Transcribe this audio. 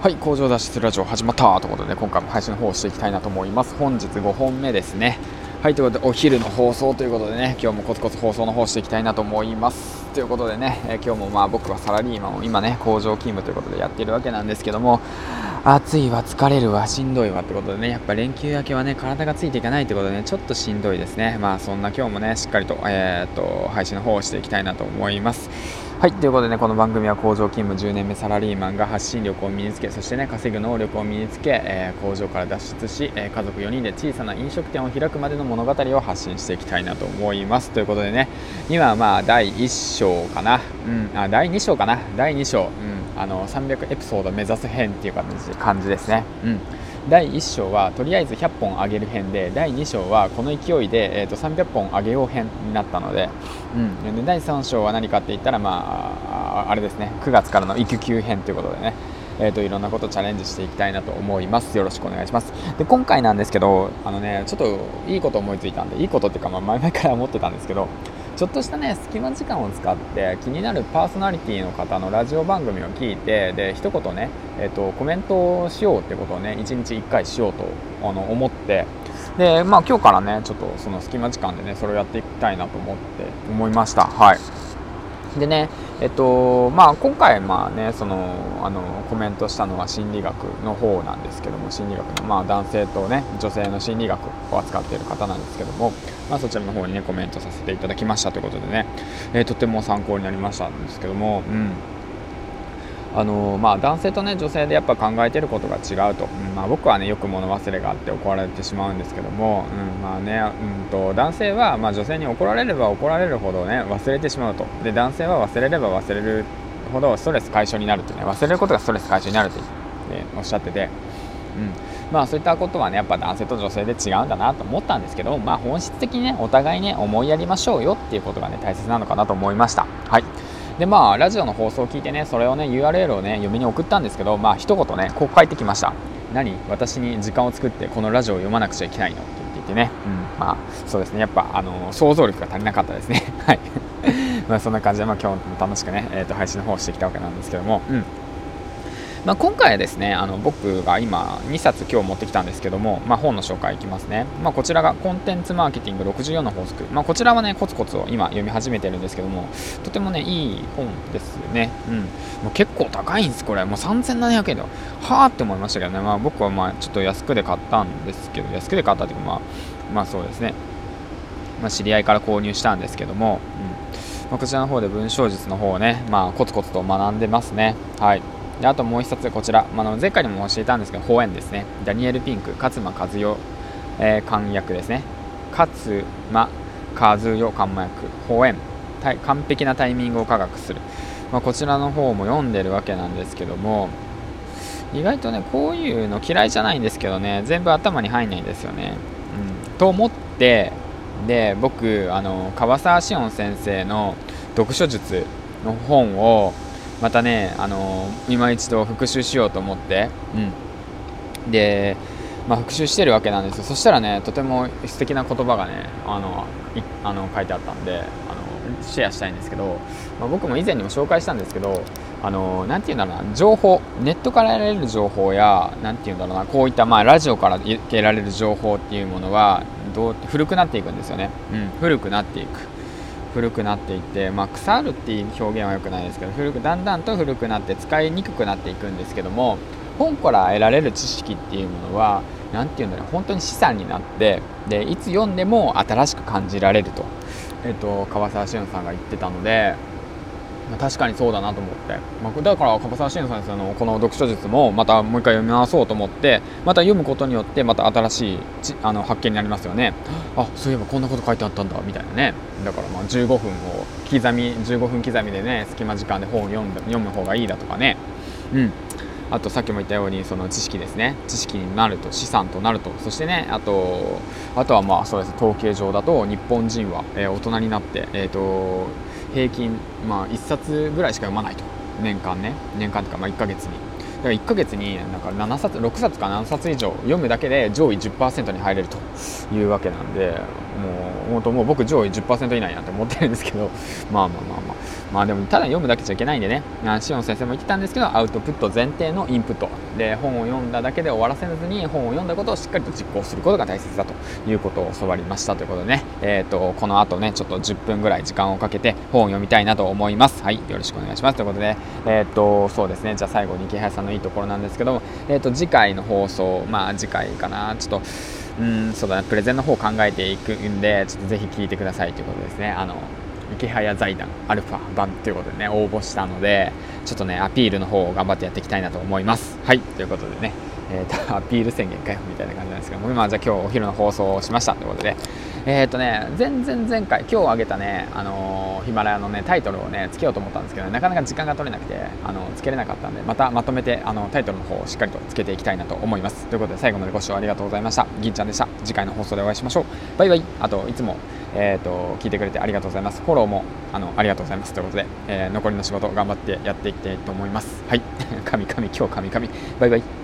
はい工場脱出ラジオ始まったということで今回も配信の方をしていきたいなと思います。本日5本目ですね。はいということでお昼の放送ということでね今日もコツコツ放送の方していきたいなと思います。ということでね、え、今日もまあ僕はサラリーマンを今ね工場勤務ということでやっているわけなんですけども暑いわ疲れるわしんどいわってことでねやっぱ連休明けはね体がついていかないってことでねちょっとしんどいですね。まあそんな今日もねしっかりと,、えー、っと配信の方をしていきたいなと思います。はいということでねこの番組は工場勤務10年目サラリーマンが発信力を身につけそしてね稼ぐ能力を身につけ、えー、工場から脱出し、えー、家族4人で小さな飲食店を開くまでの物語を発信していきたいなと思います。ということでね今はまあ第1章かな、うん、あ第2章かな。第2章、うん、あの300エピソード目指す編っていう感じ感じですね、うん。第1章はとりあえず100本上げる編で第2章はこの勢いで、えー、と300本上げよう編になったので,、うん、で第3章は何かって言ったらまああれですね9月からの育休編ということでねえーと、いろんなことチャレンジしていきたいなと思います。よろしくお願いします。で今回なんですけど、あのね、ちょっといいこと思いついたんで、いいことっていうか、まあ、前々から思ってたんですけど、ちょっとしたね隙間時間を使って気になるパーソナリティの方のラジオ番組を聞いてで一言ね、えーと、コメントをしようってことをね1日1回しようとあの思ってでまあ今日からねちょっとその隙間時間でねそれをやっていきたいなと思って思いました。はい。でね、えっとまあ、今回、まあね、そのあのコメントしたのは心理学の方なんですけども心理学の、まあ、男性と、ね、女性の心理学を扱っている方なんですけども、まあ、そちらの方に、ね、コメントさせていただきましたということでね、えー、とても参考になりましたんですけども、うん。あのまあ、男性と、ね、女性でやっぱ考えていることが違うと、うんまあ、僕は、ね、よく物忘れがあって怒られてしまうんですけども、うんまあねうんと、男性は、まあ、女性に怒られれば怒られるほど、ね、忘れてしまうとで男性は忘れれば忘れるほどストレス解消になると、ね、忘れることがストレス解消になると、ね、おっしゃってて。うんまあ、そういったことはねやっぱ男性と女性で違うんだなと思ったんですけど、まあ、本質的にねお互いね思いやりましょうよっていうことがね大切なのかなと思いました。はいでまあラジオの放送を聞いてねそれをね URL をね読みに送ったんですけどまあ一言ねこう返ってきました。何？私に時間を作ってこのラジオを読まなくちゃいけないの？って言ってね、うん、まあそうですね。やっぱあの想像力が足りなかったですね。はい。まあそんな感じで、まあ、今日も楽しくね、えーと、配信の方をしてきたわけなんですけども、うん。まあ、今回はですねあの僕が今2冊今日持ってきたんですけども、まあ、本の紹介いきますね、まあ、こちらがコンテンツマーケティング64の法則、まあ、こちらはねコツコツを今読み始めてるんですけどもとてもねいい本ですね、うん、もう結構高いんですこれ。もう3700円ではあって思いましたけどね、まあ、僕はまあちょっと安くで買ったんですけど安くで買ったというかまあまあそうですね、まあ、知り合いから購入したんですけども、うん。まあ、こちらの方で文章術の方をね、まあ、コツコツと学んでますね。はい。であともう一冊こちら、まあ、の前回にも教えたんですけど法園ですね。ダニエル・ピンク勝間和代、えー、漢訳ですね。勝間和代漢訳。法園完璧なタイミングを科学する、まあ、こちらの方も読んでるわけなんですけども意外とねこういうの嫌いじゃないんですけどね全部頭に入んないんですよね、うん、と思ってで僕あの川沢志音先生の読書術の本をまたね、あのー、今一度復習しようと思って、うん、で、まあ、復習してるわけなんですよ。そしたらねとても素敵な言葉がねあのあの書いてあったんであのシェアしたいんですけど、まあ、僕も以前にも紹介したんですけどあのなて言うんだろうな情報ネットから得られる情報や何て言うんだろうなこういった、まあ、ラジオから得られる情報っていうものはどう古くなっていくんですよね、うん、古くなっていく。古くなっていって、まあ、腐るっていう表現は良くないですけど古くだんだんと古くなって使いにくくなっていくんですけども本から得られる知識っていうものは何て言うんだろう本当に資産になってでいつ読んでも新しく感じられると,、えーと、川沢俊さんが言ってたのでまあ、確かにそうだなと思って、まあ、だから樺沢慎先生のこの読書術もまたもう一回読み直そうと思ってまた読むことによってまた新しいちあの発見になりますよね。あそういえばこんなこと書いてあったんだ。みたいなね。だからまあ15分を刻み15分刻みでね隙間時間で本を読んで読む方がいいだとかね。うん。あとさっきも言ったようにその知識ですね。知識になると資産となると。そしてねあとあとはまあそうです。統計上だと日本人は、えー、大人になってえっ、ー、と平均、まあ、1冊ぐらいしか読まないと。年間ね。年間とかまあ1ヶ月に。だから1ヶ月になんか7冊6冊か7冊以上読むだけで上位10%に入れるというわけなんでもう本当もう僕上位10%以内なんて思ってるんですけどまあまあまあまあ。まあでもただ読むだけじゃいけないんでね。シオン先生も言ってたんですけどアウトプット前提のインプット。で本を読んだだけで終わらせずに本を読んだことをしっかりと実行することが大切だということを教わりましたということでね、えーと、この後ねちょっと10分ぐらい時間をかけて本を読みたいなと思います。はいよろしくお願いします。ということでえっ、ー、とそうですね。じゃあ最後に池原さんのいいところなんですけど、えーと、次回の放送まあ次回かな。ちょっとうんそうだねプレゼンの方を考えていくんでちょっとぜひ聞いてくださいということですね。あの池早財団アルファ版ということでね応募したのでちょっとねアピールの方を頑張ってやっていきたいなと思います。はいということでねえー、アピール宣言かよみたいな感じなんですけども、今じゃあ今日お昼の放送をしましたということで、えっ、ー、とね、前々前回、今日あげたね、あのー、ヒマラヤのね、タイトルをね、つけようと思ったんですけど、なかなか時間が取れなくて、あのつけれなかったんで、またまとめてあのタイトルの方をしっかりとつけていきたいなと思います。ということで、最後までご視聴ありがとうございました。銀ちゃんでした。次回の放送でお会いしましょう。バイバイ。あと、いつも、えーと、聞いてくれてありがとうございます。フォローもあのありがとうございます。ということで、えー、残りの仕事頑張ってやっていきたいと思います。はい。神々、今日神々。バイバイ。